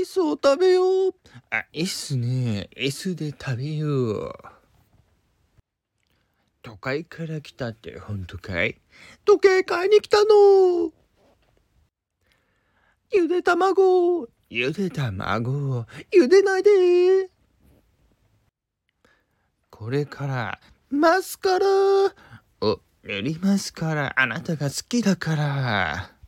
イスを食べよう。あ、いいっすね。椅子で食べよう。都会から来たって本当かい？時計買いに来たの。ゆで卵、ゆで卵、ゆでないで。これから、マスカラ。を、塗りますから、あなたが好きだから。